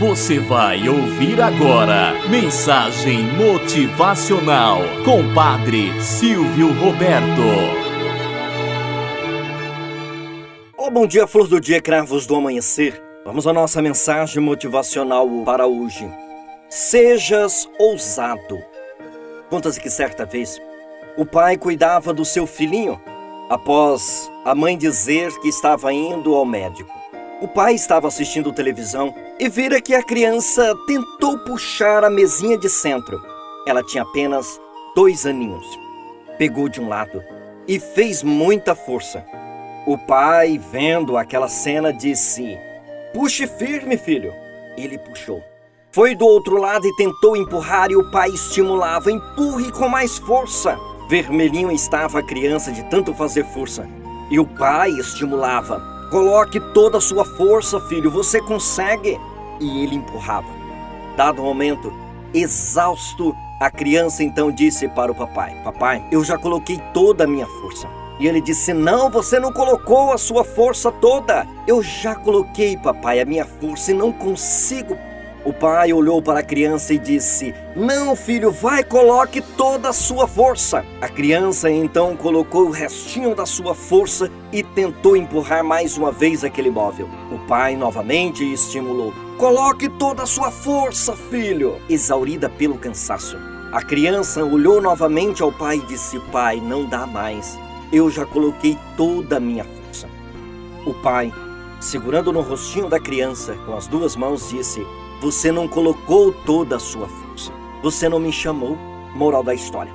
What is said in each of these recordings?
Você vai ouvir agora Mensagem Motivacional com Padre Silvio Roberto. Olá, bom dia, flor do dia, cravos do amanhecer. Vamos à nossa mensagem motivacional para hoje. Sejas ousado. Conta-se que certa vez o pai cuidava do seu filhinho após a mãe dizer que estava indo ao médico. O pai estava assistindo televisão e vira que a criança tentou puxar a mesinha de centro. Ela tinha apenas dois aninhos. Pegou de um lado e fez muita força. O pai, vendo aquela cena, disse: Puxe firme, filho. Ele puxou. Foi do outro lado e tentou empurrar, e o pai estimulava: Empurre com mais força. Vermelhinho estava a criança de tanto fazer força. E o pai estimulava: Coloque toda a sua força, filho, você consegue. E ele empurrava. Dado momento, exausto, a criança então disse para o papai: Papai, eu já coloquei toda a minha força. E ele disse: Não, você não colocou a sua força toda. Eu já coloquei, papai, a minha força e não consigo o pai olhou para a criança e disse: Não, filho, vai, coloque toda a sua força. A criança então colocou o restinho da sua força e tentou empurrar mais uma vez aquele móvel. O pai novamente estimulou: Coloque toda a sua força, filho. Exaurida pelo cansaço. A criança olhou novamente ao pai e disse: Pai, não dá mais. Eu já coloquei toda a minha força. O pai, segurando no rostinho da criança com as duas mãos, disse: você não colocou toda a sua força. Você não me chamou. Moral da história.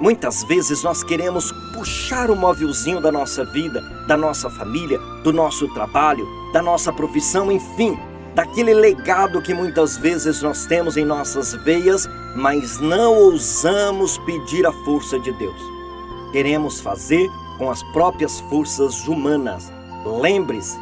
Muitas vezes nós queremos puxar o móvelzinho da nossa vida, da nossa família, do nosso trabalho, da nossa profissão, enfim, daquele legado que muitas vezes nós temos em nossas veias, mas não ousamos pedir a força de Deus. Queremos fazer com as próprias forças humanas. Lembre-se,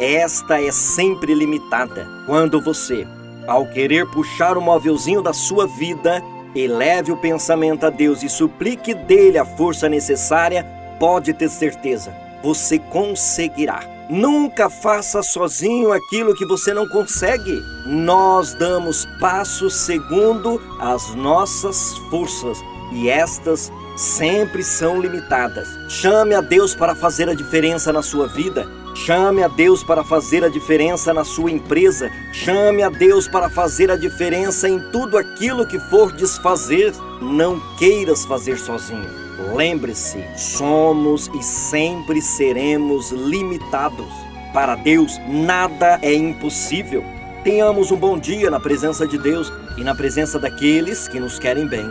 esta é sempre limitada. Quando você, ao querer puxar o móvelzinho da sua vida, eleve o pensamento a Deus e suplique dele a força necessária, pode ter certeza, você conseguirá. Nunca faça sozinho aquilo que você não consegue. Nós damos passos segundo as nossas forças e estas sempre são limitadas. Chame a Deus para fazer a diferença na sua vida. Chame a Deus para fazer a diferença na sua empresa. Chame a Deus para fazer a diferença em tudo aquilo que for desfazer. Não queiras fazer sozinho. Lembre-se, somos e sempre seremos limitados. Para Deus, nada é impossível. Tenhamos um bom dia na presença de Deus e na presença daqueles que nos querem bem.